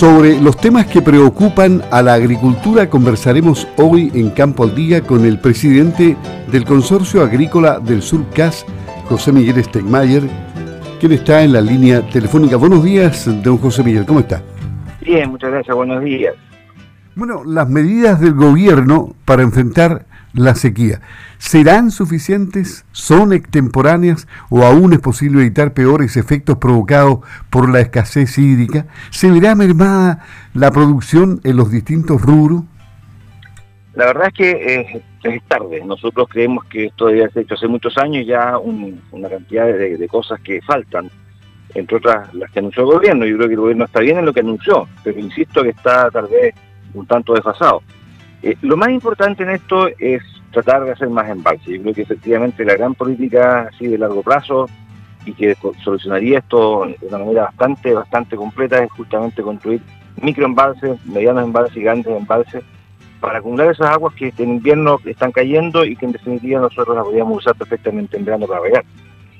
Sobre los temas que preocupan a la agricultura conversaremos hoy en Campo al Día con el presidente del Consorcio Agrícola del Sur CAS, José Miguel Stegmayer, quien está en la línea telefónica. Buenos días, don José Miguel, ¿cómo está? Bien, muchas gracias, buenos días. Bueno, las medidas del gobierno para enfrentar la sequía, ¿serán suficientes? ¿Son extemporáneas? ¿O aún es posible evitar peores efectos provocados por la escasez hídrica? ¿Se verá mermada la producción en los distintos rubros? La verdad es que es tarde. Nosotros creemos que esto debe ser hecho hace muchos años ya una cantidad de, cosas que faltan, entre otras las que anunció el gobierno. Yo creo que el gobierno está bien en lo que anunció, pero insisto que está tal vez un tanto desfasado. Eh, lo más importante en esto es tratar de hacer más embalse. Yo creo que efectivamente la gran política así de largo plazo y que solucionaría esto de una manera bastante, bastante completa es justamente construir microembalses, medianos embalses y grandes embalses para acumular esas aguas que en invierno están cayendo y que en definitiva nosotros las podríamos usar perfectamente en verano para regar.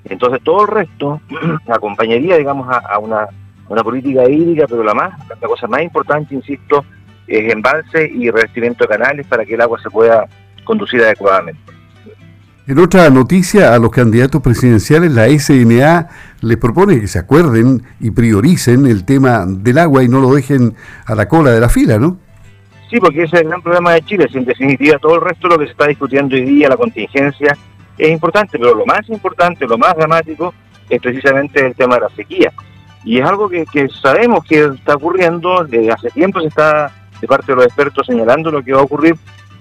Entonces todo el resto acompañaría, digamos, a, una, una política hídrica, pero la más, la cosa más importante, insisto, es embalse y revestimiento de canales para que el agua se pueda conducir adecuadamente. En otra noticia, a los candidatos presidenciales, la SMA les propone que se acuerden y prioricen el tema del agua y no lo dejen a la cola de la fila, ¿no? Sí, porque ese es el gran problema de Chile. En definitiva, todo el resto de lo que se está discutiendo hoy día, la contingencia, es importante, pero lo más importante, lo más dramático, es precisamente el tema de la sequía. Y es algo que, que sabemos que está ocurriendo, desde hace tiempo se está de parte de los expertos señalando lo que va a ocurrir,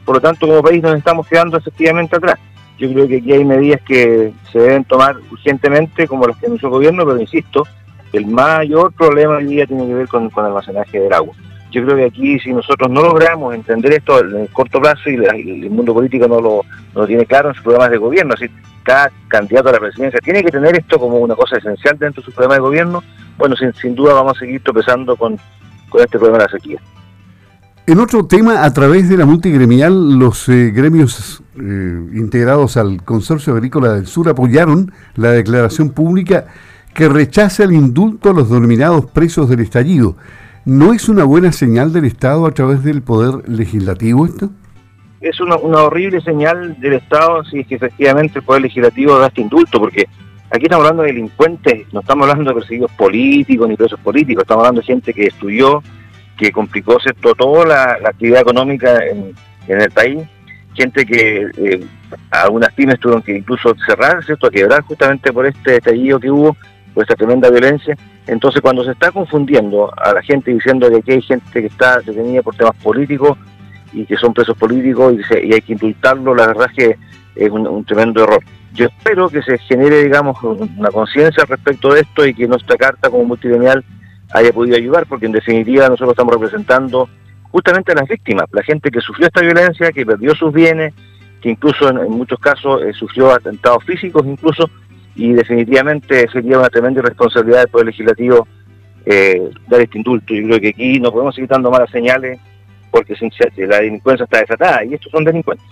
por lo tanto como país nos estamos quedando efectivamente atrás. Yo creo que aquí hay medidas que se deben tomar urgentemente, como las que anunció el gobierno, pero insisto, el mayor problema hoy día tiene que ver con, el almacenaje del agua. Yo creo que aquí si nosotros no logramos entender esto en el corto plazo y, el mundo político no lo, no tiene claro en sus programas de gobierno, así cada candidato a la presidencia tiene que tener esto como una cosa esencial dentro de su programa de gobierno, bueno, sin, sin duda vamos a seguir tropezando con, con este problema de la sequía. En otro tema, a través de la multigremial, los eh, gremios eh, integrados al Consorcio Agrícola del Sur apoyaron la declaración pública que rechaza el indulto a los denominados presos del estallido. ¿No es una buena señal del Estado a través del Poder Legislativo esto? Es una, horrible señal del Estado si es que efectivamente el Poder Legislativo da este indulto, porque aquí estamos hablando de delincuentes, no estamos hablando de perseguidos políticos ni presos políticos, estamos hablando de gente que estudió, que complicó ¿cierto? toda la, actividad económica en, el país, gente que eh, algunas pymes tuvieron que incluso cerrar, ¿cierto? quebrar justamente por este estallido que hubo, por esta tremenda violencia. Entonces cuando se está confundiendo a la gente diciendo que aquí hay gente que está detenida por temas políticos y que son presos políticos y, hay que indultarlo, la verdad es que es un, tremendo error. Yo espero que se genere, digamos, una conciencia respecto de esto y que nuestra carta como multigremial haya podido ayudar, porque en definitiva nosotros estamos representando justamente a las víctimas, la gente que sufrió esta violencia, que perdió sus bienes, que incluso en, muchos casos eh, sufrió atentados físicos incluso, y definitivamente sería una tremenda irresponsabilidad del Poder Legislativo eh, dar este indulto. Yo creo que aquí no podemos seguir dando malas señales porque la delincuencia está desatada y estos son delincuentes.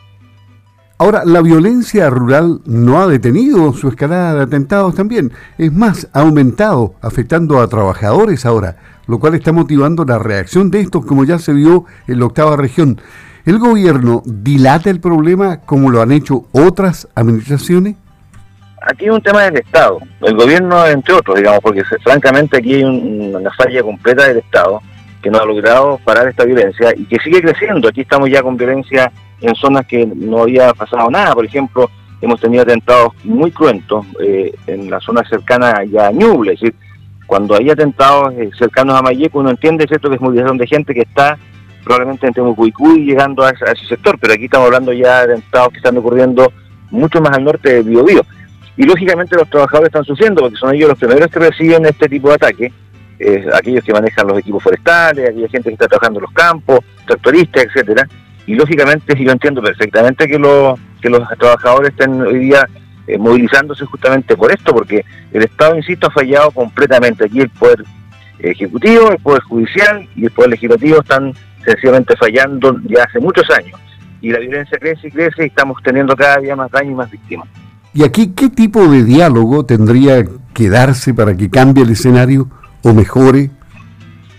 Ahora, la violencia rural no ha detenido su escalada de atentados también. Es más, ha aumentado, afectando a trabajadores ahora, lo cual está motivando la reacción de estos, como ya se vio en la octava región. ¿El gobierno dilata el problema como lo han hecho otras administraciones? Aquí hay un tema del Estado, el gobierno entre otros, digamos, porque francamente aquí hay una falla completa del Estado que no ha logrado parar esta violencia y que sigue creciendo. Aquí estamos ya con violencia en zonas que no había pasado nada. Por ejemplo, hemos tenido atentados muy cruentos eh, en la zona cercana ya a Ñuble. Es decir, cuando hay atentados eh, cercanos a Mayeco, uno entiende ¿cierto? que es movilización de gente que está probablemente en Temucuicú llegando a, ese sector, pero aquí estamos hablando ya de atentados que están ocurriendo mucho más al norte de Biobío. Y lógicamente los trabajadores están sufriendo porque son ellos los primeros que reciben este tipo de ataque, eh, aquellos que manejan los equipos forestales, aquella gente que está trabajando en los campos, tractoristas, etcétera y lógicamente yo entiendo perfectamente que, que los trabajadores estén hoy día eh, movilizándose justamente por esto, porque el Estado, insisto, ha fallado completamente. Aquí el Poder Ejecutivo, el Poder Judicial y el Poder Legislativo están sencillamente fallando ya hace muchos años. Y la violencia crece y crece y estamos teniendo cada día más daños y más víctimas. ¿Y aquí qué tipo de diálogo tendría que darse para que cambie el escenario o mejore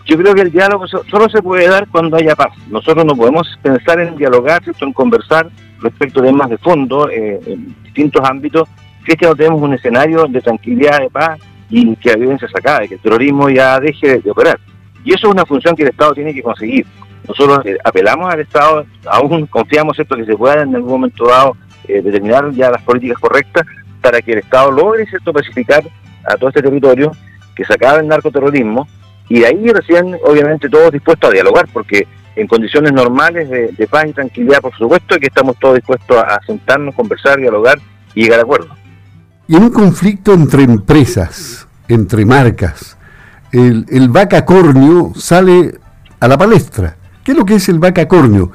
Yo creo que el diálogo solo se puede dar cuando haya paz. Nosotros no podemos pensar en dialogar, en conversar respecto de temas de fondo eh, en distintos ámbitos, si es que no tenemos un escenario de tranquilidad, de paz y que la violencia se acabe, que el terrorismo ya deje de, operar. Y eso es una función que el Estado tiene que conseguir. Nosotros eh, apelamos al Estado, aún confiamos esto que se pueda en algún momento dado eh, determinar ya las políticas correctas para que el Estado logre ¿cierto? pacificar a todo este territorio, que se acabe el narcoterrorismo y de ahí recién obviamente todos dispuestos a dialogar porque en condiciones normales de, paz y tranquilidad por supuesto que estamos todos dispuestos a sentarnos, conversar, dialogar y llegar a acuerdos. Y en un conflicto entre empresas, entre marcas, el, el vaca cornio sale a la palestra. ¿Qué es lo que es el vaca cornio?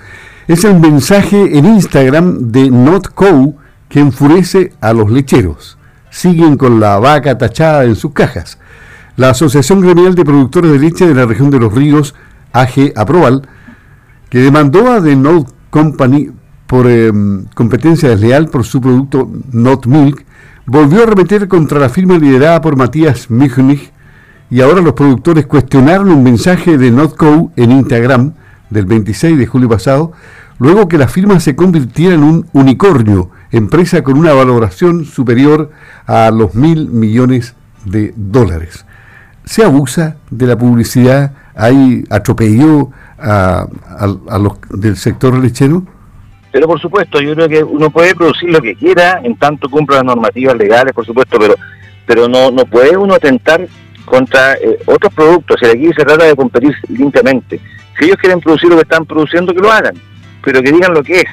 Es el mensaje en Instagram de NotCo que enfurece a los lecheros. Siguen con la vaca tachada en sus cajas. La Asociación Gremial de Productores de Leche de la región de los ríos, AG Aproval, que demandó a The Not Company por em, competencia desleal por su producto Not Milk, volvió a remeter contra la firma liderada por Matías Michnich y ahora los productores cuestionaron un mensaje de NotCo en Instagram del 26 de julio pasado, luego que la firma se convirtiera en un unicornio, empresa con una valoración superior a los mil millones de dólares. Se abusa de la publicidad, hay atropello a, a los del sector lechero. Pero por supuesto, yo creo que uno puede producir lo que quiera, en tanto cumpla las normativas legales, por supuesto, pero pero no, no puede uno atentar contra eh, otros productos. Y aquí se trata de competir limpiamente. Si ellos quieren producir lo que están produciendo, que lo hagan, pero que digan lo que es.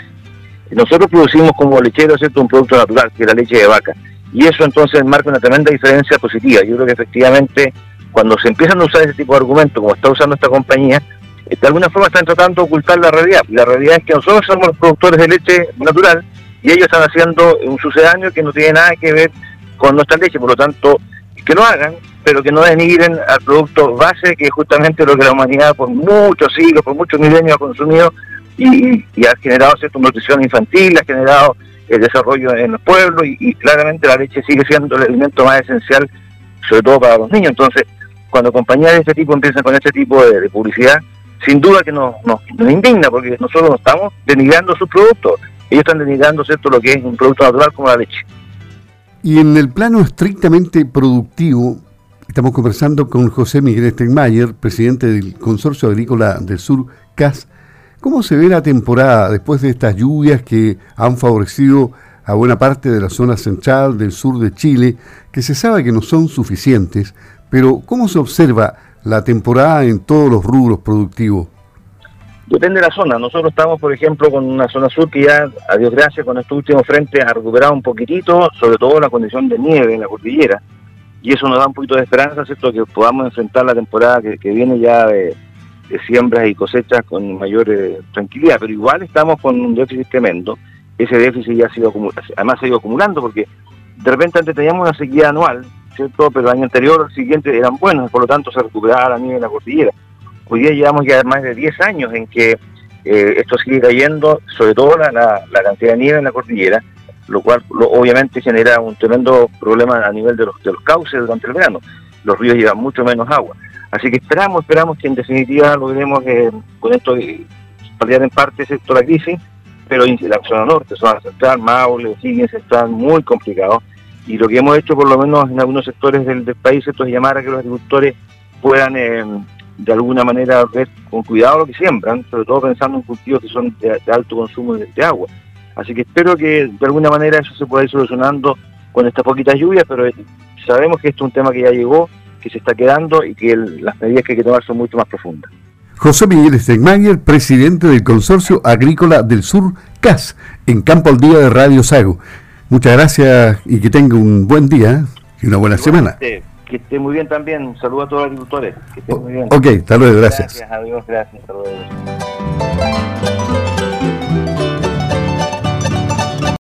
Nosotros producimos como lecheros ¿cierto? un producto natural, que es la leche de vaca. Y eso entonces marca una tremenda diferencia positiva. Yo creo que efectivamente cuando se empiezan a usar ese tipo de argumentos, como está usando esta compañía, de alguna forma están tratando de ocultar la realidad. La realidad es que nosotros somos los productores de leche natural y ellos están haciendo un sucedáneo que no tiene nada que ver con nuestra leche, por lo tanto, que lo hagan, pero que no denigren al producto base, que es justamente lo que la humanidad por muchos siglos, por muchos milenios ha consumido y, ha generado cierta nutrición infantil, ha generado el desarrollo en los pueblos y, claramente la leche sigue siendo el alimento más esencial, sobre todo para los niños. Entonces, cuando compañías de este tipo empiezan con este tipo de publicidad, sin duda que nos, indigna, porque nosotros no estamos denigrando sus productos, ellos están denigrando ¿cierto? lo que es un producto natural como la leche. Y en el plano estrictamente productivo, estamos conversando con José Miguel Steinmeier, presidente del Consorcio Agrícola del Sur, CAS. ¿Cómo se ve la temporada después de estas lluvias que han favorecido a buena parte de la zona central del sur de Chile, que se sabe que no son suficientes, pero ¿cómo se observa la temporada en todos los rubros productivos? Depende de la zona. Nosotros estamos, por ejemplo, con una zona sur que ya, a Dios gracias, con estos últimos frentes ha recuperado un poquitito, sobre todo la condición de nieve en la cordillera. Y eso nos da un poquito de esperanza, ¿cierto?, que podamos enfrentar la temporada que, viene ya de, siembras y cosechas con mayor eh, tranquilidad. Pero igual estamos con un déficit tremendo. Ese déficit ya ha sido además se ha ido acumulando porque de repente antes teníamos una sequía anual ¿cierto? Pero el año anterior, el siguiente eran buenos, por lo tanto se recuperaba la nieve en la cordillera. Hoy día llevamos ya más de 10 años en que eh, esto sigue cayendo, sobre todo la, la, cantidad de nieve en la cordillera, lo cual obviamente genera un tremendo problema a nivel de los, de los cauces durante el verano. Los ríos llevan mucho menos agua. Así que esperamos, esperamos que en definitiva logremos eh, con esto eh, paliar en parte sector la crisis, pero la zona norte, zona central, Maule, Higgins, están muy complicados y lo que hemos hecho por lo menos en algunos sectores del, país es llamar a que los agricultores puedan eh, de alguna manera ver con cuidado lo que siembran, sobre todo pensando en cultivos que son de, alto consumo de, agua. Así que espero que de alguna manera eso se pueda ir solucionando con estas poquitas lluvias, pero sabemos que esto es un tema que ya llegó, que se está quedando y que las medidas que hay que tomar son mucho más profundas. José Miguel Stegmayer, presidente del Consorcio Agrícola del Sur, CAS, en Campo al Día de Radio Sago. Muchas gracias y que tenga un buen día y una buena semana. Que esté muy bien también. Un saludo a todos los agricultores. Que esté muy bien. Ok, hasta luego, gracias. Gracias, adiós, gracias, hasta luego.